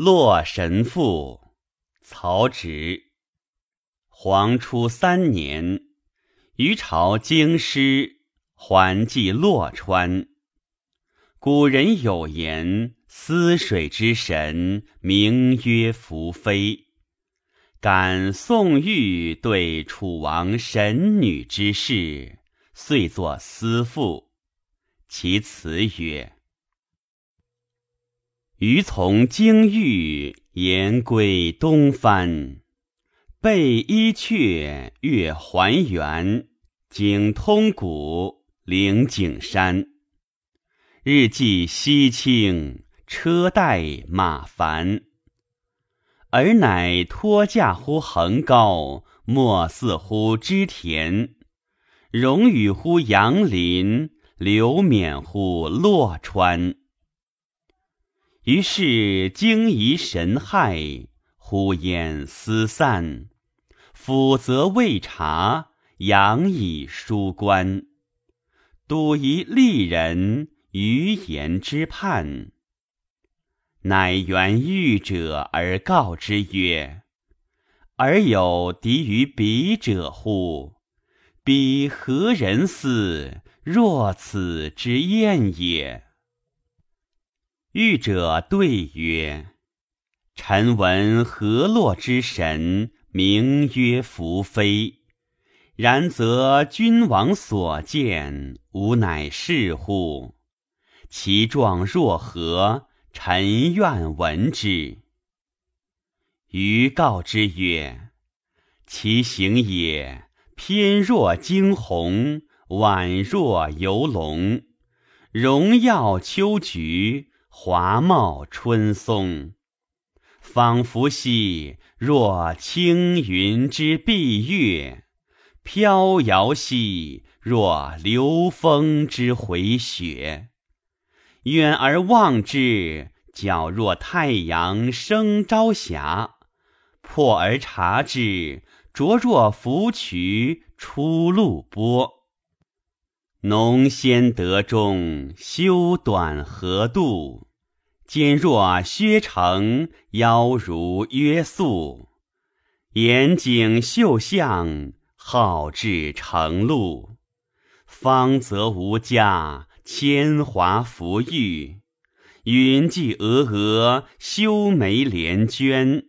洛神赋，曹植。黄初三年，余朝京师，还寄洛川。古人有言：“思水之神，名曰宓妃。”感宋玉对楚王神女之事，遂作思赋。其词曰。余从京域言归东藩，背伊阙越还原，经通古陵景山。日既西倾，车带马烦，尔乃托驾乎横高，莫似乎织田，荣与乎杨林，流免乎洛川。于是惊疑神骇，呼焉思散。辅则未察，仰以疏观。笃疑利人，于言之叛。乃原狱者而告之曰：“而有敌于彼者乎？彼何人似？若此之燕也？”欲者对曰：“臣闻河洛之神，名曰宓妃。然则君王所见，吾乃是乎？其状若何？臣愿闻之。”余告之曰：“其形也，翩若惊鸿，宛若游龙，荣耀秋菊。”华茂春松，仿佛兮若青云之蔽月，飘摇兮若流风之回雪。远而望之，皎若太阳升朝霞；破而察之，灼若芙蕖出露波。浓鲜得中，修短合度。肩若削成，腰如约素。严颈秀相，好志成路。方则无家，铅华浮玉。云髻峨峨，修眉连娟。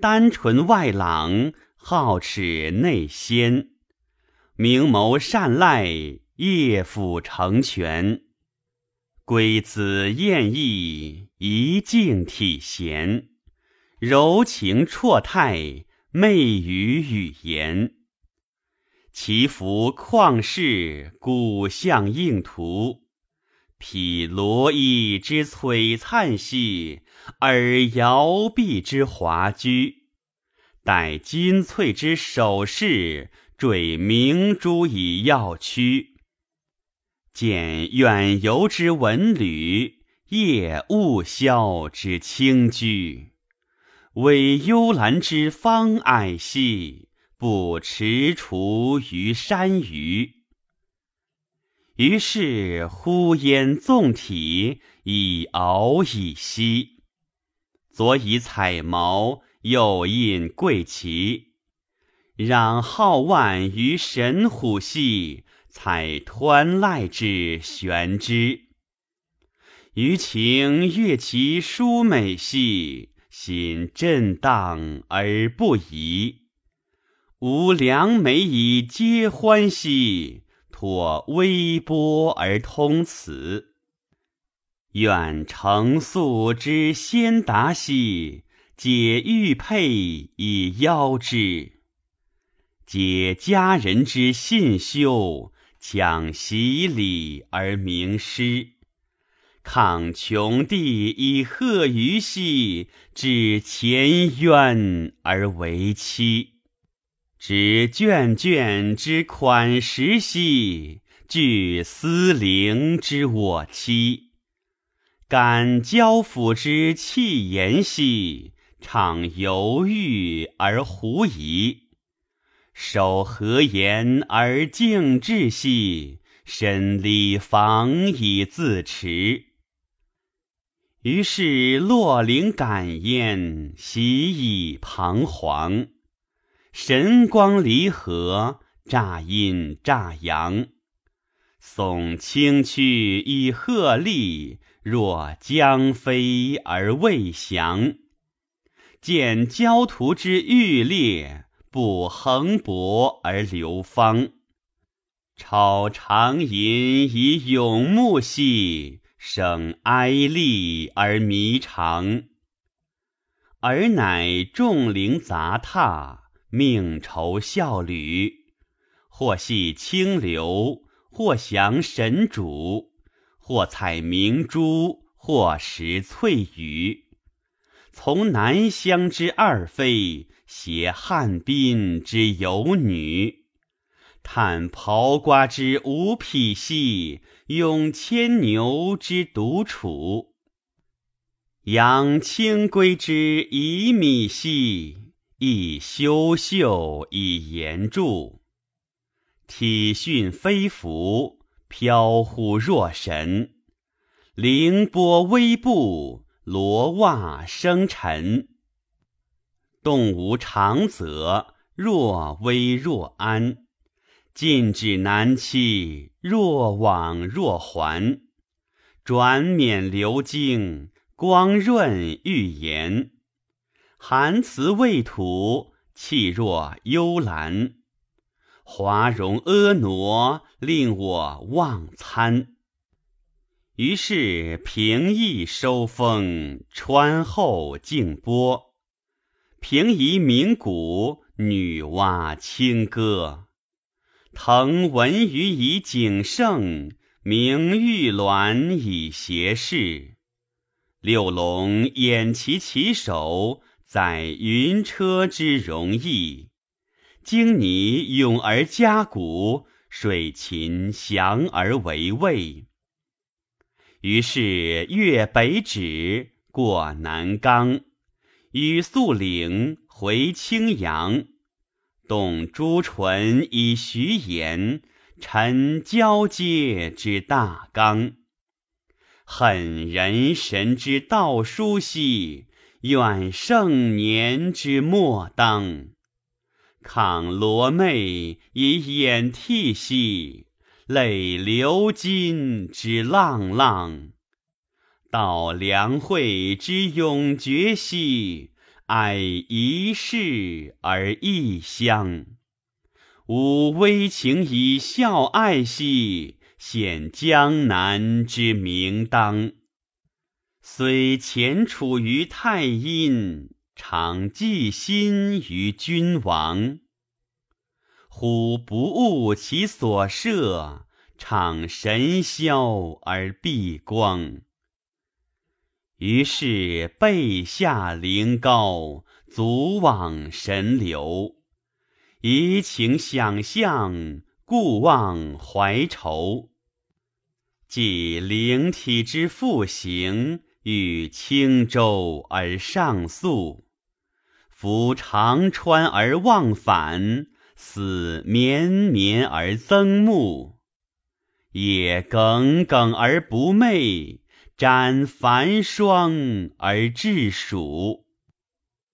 丹唇外朗，皓齿内鲜。明眸善睐，夜辅成全。归姿艳逸，仪静体闲，柔情绰态，媚语语言。其服旷世，古相应图。披罗衣之璀璨兮，尔摇臂之华居。戴金翠之首饰，缀明珠以耀躯。见远游之文旅，夜雾消之清居，委幽兰之芳霭兮，不踟蹰于山隅。于是呼焉纵体，以敖以兮。左以彩毛，右印桂旗，攘皓腕于神虎兮。采湍濑之悬之，余情悦其殊美兮，心震荡而不移。吾良媒以皆欢兮，托微波而通辞。愿成素之先达兮，解玉佩以邀之。解佳人之信修。讲习礼而明师，抗穷地以贺于兮；致前渊而为期，执卷卷之款石兮；具思陵之我妻，感交府之气言兮；常犹豫而狐疑。守和言而敬志兮，身礼防以自持。于是洛灵感焉，喜以彷徨。神光离合，乍阴乍阳。耸清躯以鹤立，若将飞而未降。见焦土之欲裂，不横薄而流芳。超长吟以永木兮。生哀厉而弥长，尔乃众灵杂沓，命酬效履。或系清流，或降神主，或采明珠，或食翠羽。从南乡之二妃，携汉滨之游女。叹刨瓜之无匹兮，咏牵牛之独处。养清规之以米兮，亦修秀以言著。体训飞服，飘忽若神。凌波微步，罗袜生尘。动无常则，若危若安。进止难期，若往若还；转冕流经，光润欲言。含辞未吐，气若幽兰。华容婀娜，令我忘餐。于是平易收风，川后静波。平移鸣鼓，女娲清歌。腾文于以景盛，明玉鸾以谐事。六龙掩其其首，载云车之容易。荆泥咏而加鼓，水禽翔而为卫。于是越北指，过南冈，与宿岭，回青阳。动朱唇以徐言，陈交阶之大纲。恨人神之道书兮，怨盛年之末当。抗罗袂以掩涕兮，泪流金之浪浪。悼梁惠之永绝兮。哀一世而异乡，吾微情以孝爱兮，显江南之明当。虽前处于太阴，常寄心于君王。忽不悟其所射，常神霄而避光。于是背下临高，足往神流。移情想象，故忘怀愁。即灵体之复行，与轻舟而上溯。夫长川而忘返，思绵绵而增暮。也耿耿而不寐。斩繁霜而致暑，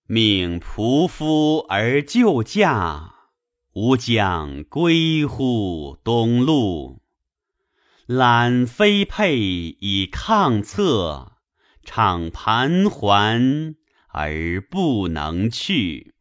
命仆夫而就驾，吾将归乎东路。揽飞佩以抗策，怅盘桓而不能去。